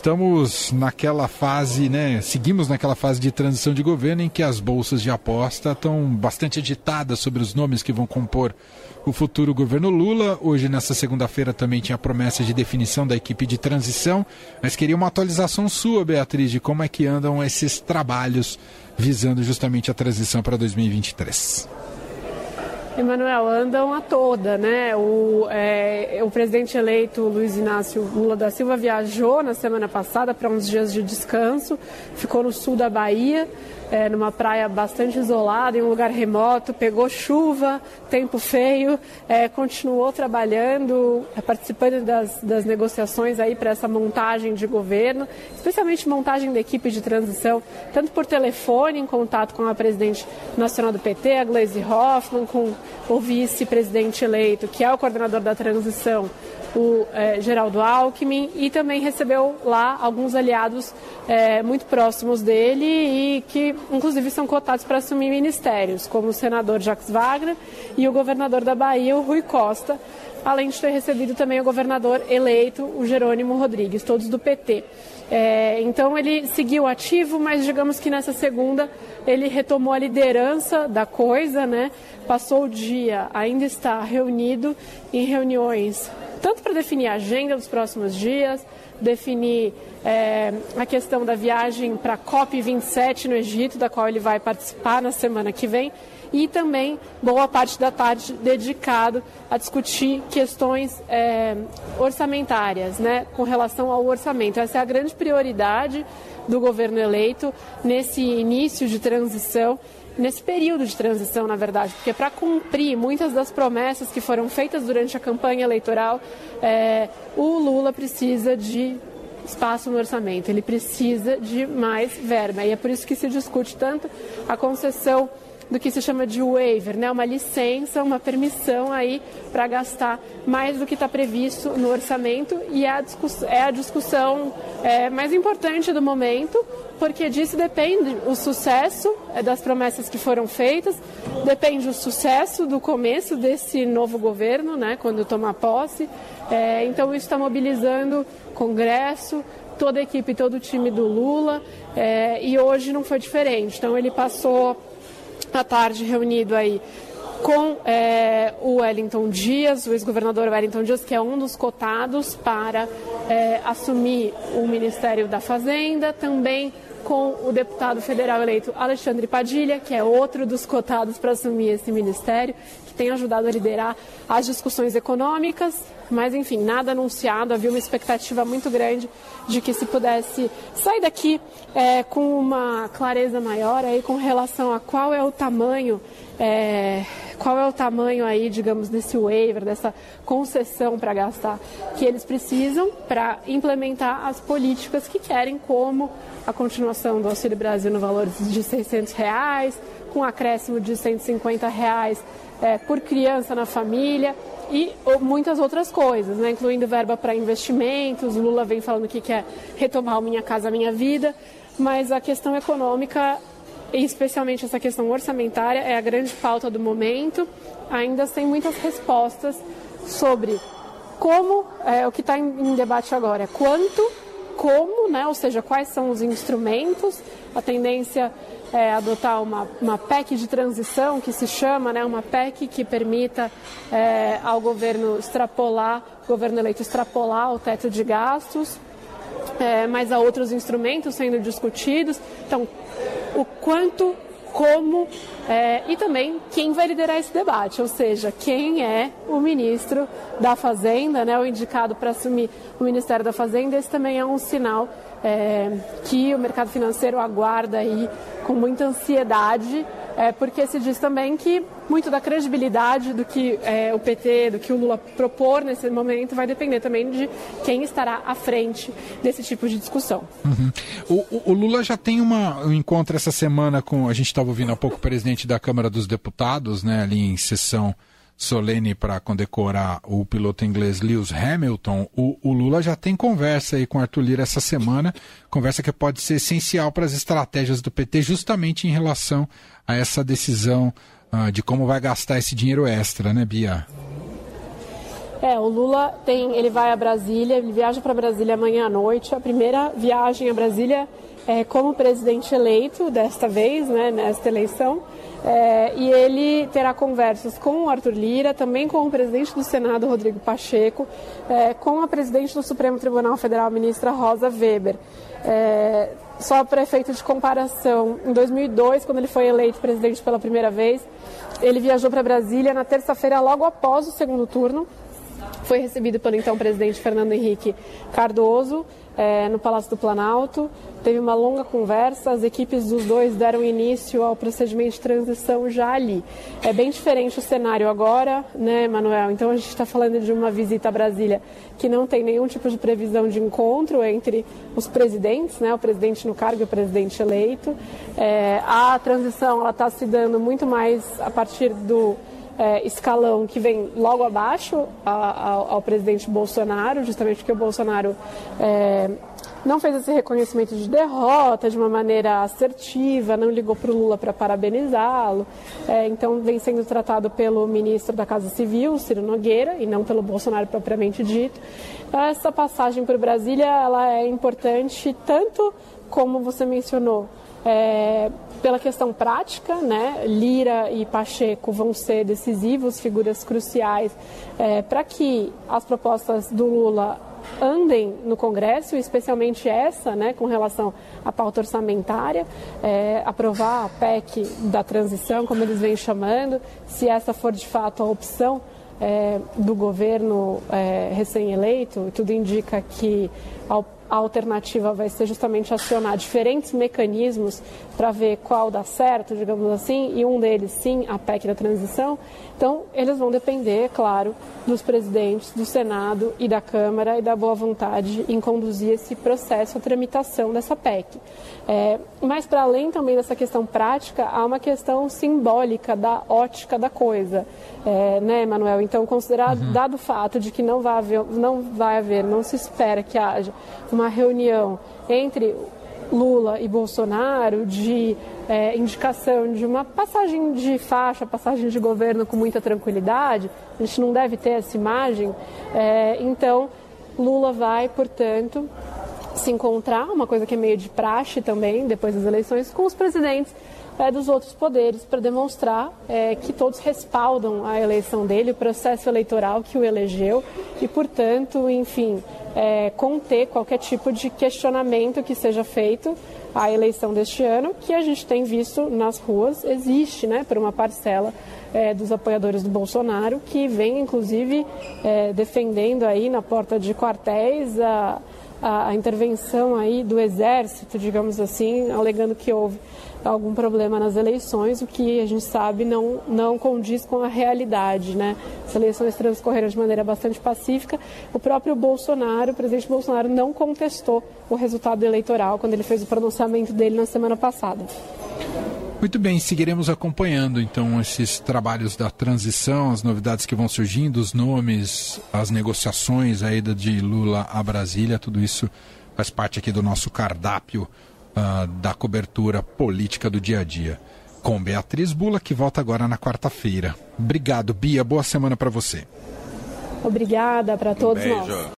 estamos naquela fase, né? Seguimos naquela fase de transição de governo em que as bolsas de aposta estão bastante agitadas sobre os nomes que vão compor o futuro governo Lula. Hoje, nessa segunda-feira, também tinha promessa de definição da equipe de transição, mas queria uma atualização sua, Beatriz, de como é que andam esses trabalhos visando justamente a transição para 2023. Emanuel, andam a toda, né? O, é, o presidente eleito Luiz Inácio Lula da Silva viajou na semana passada para uns dias de descanso, ficou no sul da Bahia é, numa praia bastante isolada, em um lugar remoto, pegou chuva, tempo feio, é, continuou trabalhando, participando das, das negociações aí para essa montagem de governo, especialmente montagem da equipe de transição, tanto por telefone, em contato com a presidente nacional do PT, a Gleisi Hoffmann, com o vice-presidente eleito, que é o coordenador da transição, o é, Geraldo Alckmin e também recebeu lá alguns aliados é, muito próximos dele e que inclusive são cotados para assumir ministérios, como o senador Jacques Wagner e o governador da Bahia, o Rui Costa, além de ter recebido também o governador eleito, o Jerônimo Rodrigues, todos do PT. É, então ele seguiu ativo, mas digamos que nessa segunda ele retomou a liderança da coisa, né? Passou o dia, ainda está reunido em reuniões tanto para definir a agenda dos próximos dias, definir é, a questão da viagem para a COP27 no Egito, da qual ele vai participar na semana que vem, e também boa parte da tarde dedicado a discutir questões é, orçamentárias, né, com relação ao orçamento. Essa é a grande prioridade do governo eleito nesse início de transição nesse período de transição, na verdade, porque para cumprir muitas das promessas que foram feitas durante a campanha eleitoral, é, o Lula precisa de espaço no orçamento, ele precisa de mais verba. E é por isso que se discute tanto a concessão do que se chama de waiver, né? uma licença, uma permissão aí para gastar mais do que está previsto no orçamento e é a, é a discussão é, mais importante do momento, porque disso depende o sucesso é, das promessas que foram feitas, depende o sucesso do começo desse novo governo, né, quando tomar posse. É, então isso está mobilizando Congresso, toda a equipe, todo o time do Lula, é, e hoje não foi diferente. Então ele passou à tarde reunido aí com é, o Wellington Dias, o ex-governador Wellington Dias, que é um dos cotados para é, assumir o Ministério da Fazenda, também com o deputado federal eleito Alexandre Padilha, que é outro dos cotados para assumir esse ministério, que tem ajudado a liderar as discussões econômicas, mas enfim, nada anunciado, havia uma expectativa muito grande de que se pudesse sair daqui é, com uma clareza maior aí com relação a qual é o tamanho é, qual é o tamanho aí, digamos, desse waiver, dessa concessão para gastar que eles precisam para implementar as políticas que querem, como a continuação do Auxílio Brasil no valor de 600 reais, com acréscimo de 150 reais é, por criança na família e muitas outras coisas, né, incluindo verba para investimentos. Lula vem falando que quer retomar o Minha Casa Minha Vida, mas a questão econômica, especialmente essa questão orçamentária, é a grande pauta do momento. Ainda sem muitas respostas sobre como é, o que está em, debate agora, quanto como, né, ou seja, quais são os instrumentos. A tendência é adotar uma, uma PEC de transição, que se chama, né, uma PEC que permita é, ao governo extrapolar, governo eleito extrapolar o teto de gastos, é, mas há outros instrumentos sendo discutidos. Então, o quanto como é, e também quem vai liderar esse debate, ou seja, quem é o ministro da Fazenda, né, o indicado para assumir o Ministério da Fazenda. Esse também é um sinal é, que o mercado financeiro aguarda aí com muita ansiedade, é, porque se diz também que muito da credibilidade do que é, o PT, do que o Lula propor nesse momento, vai depender também de quem estará à frente desse tipo de discussão. Uhum. O, o, Lula já tem uma, um encontro essa semana com, a gente estava ouvindo há pouco o presidente da Câmara dos Deputados, né, ali em sessão solene para condecorar o piloto inglês Lewis Hamilton, o, o, Lula já tem conversa aí com Arthur Lira essa semana, conversa que pode ser essencial para as estratégias do PT, justamente em relação a essa decisão uh, de como vai gastar esse dinheiro extra, né, Bia? É, o Lula tem, ele vai a Brasília, ele viaja para Brasília amanhã à noite. A primeira viagem a Brasília é como presidente eleito desta vez, né, nesta eleição. É, e ele terá conversas com o Arthur Lira, também com o presidente do Senado, Rodrigo Pacheco, é, com a presidente do Supremo Tribunal Federal, ministra Rosa Weber. É, só para efeito de comparação, em 2002, quando ele foi eleito presidente pela primeira vez, ele viajou para Brasília na terça-feira, logo após o segundo turno. Foi recebido pelo então presidente Fernando Henrique Cardoso é, no Palácio do Planalto. Teve uma longa conversa, as equipes dos dois deram início ao procedimento de transição já ali. É bem diferente o cenário agora, né, Manuel? Então a gente está falando de uma visita a Brasília que não tem nenhum tipo de previsão de encontro entre os presidentes, né, o presidente no cargo e o presidente eleito. É, a transição está se dando muito mais a partir do é, escalão que vem logo abaixo ao, ao, presidente Bolsonaro, justamente porque o Bolsonaro é, não fez esse reconhecimento de derrota de uma maneira assertiva, não ligou para o Lula para parabenizá-lo. É, então, vem sendo tratado pelo ministro da Casa Civil, Ciro Nogueira, e não pelo Bolsonaro propriamente dito. Essa passagem por Brasília ela é importante tanto como você mencionou é, pela questão prática, né, Lira e Pacheco vão ser decisivos, figuras cruciais, é, para que as propostas do Lula andem no Congresso, especialmente essa, né, com relação à pauta orçamentária, é, aprovar a PEC da transição, como eles vêm chamando, se essa for de fato a opção é, do governo é, recém-eleito, tudo indica que ao a alternativa vai ser justamente acionar diferentes mecanismos para ver qual dá certo, digamos assim, e um deles, sim, a PEC da transição. Então, eles vão depender, claro, dos presidentes do Senado e da Câmara e da boa vontade em conduzir esse processo, a tramitação dessa PEC. É, mas, para além também dessa questão prática, há uma questão simbólica da ótica da coisa, é, né, Manuel? Então, considerado, uhum. dado o fato de que não vai haver, não vai haver, não se espera que haja uma reunião entre Lula e Bolsonaro de é, indicação de uma passagem de faixa, passagem de governo com muita tranquilidade, a gente não deve ter essa imagem. É, então, Lula vai, portanto, se encontrar, uma coisa que é meio de praxe também, depois das eleições, com os presidentes é, dos outros poderes para demonstrar é, que todos respaldam a eleição dele, o processo eleitoral que o elegeu e, portanto, enfim, é, conter qualquer tipo de questionamento que seja feito à eleição deste ano, que a gente tem visto nas ruas, existe, né, por uma parcela é, dos apoiadores do Bolsonaro, que vem, inclusive, é, defendendo aí na porta de quartéis a a, a, intervenção aí do exército, digamos assim, alegando que houve algum problema nas eleições, o que a gente sabe não, não condiz com a realidade. Né? As eleições transcorreram de maneira bastante pacífica. O próprio Bolsonaro, o presidente Bolsonaro, não contestou o resultado eleitoral quando ele fez o pronunciamento dele na semana passada. Muito bem, seguiremos acompanhando então esses trabalhos da transição, as novidades que vão surgindo, os nomes, as negociações, a ida de Lula a Brasília, tudo isso faz parte aqui do nosso cardápio uh, da cobertura política do dia a dia. Com Beatriz Bula, que volta agora na quarta-feira. Obrigado, Bia. Boa semana para você. Obrigada para todos um nós.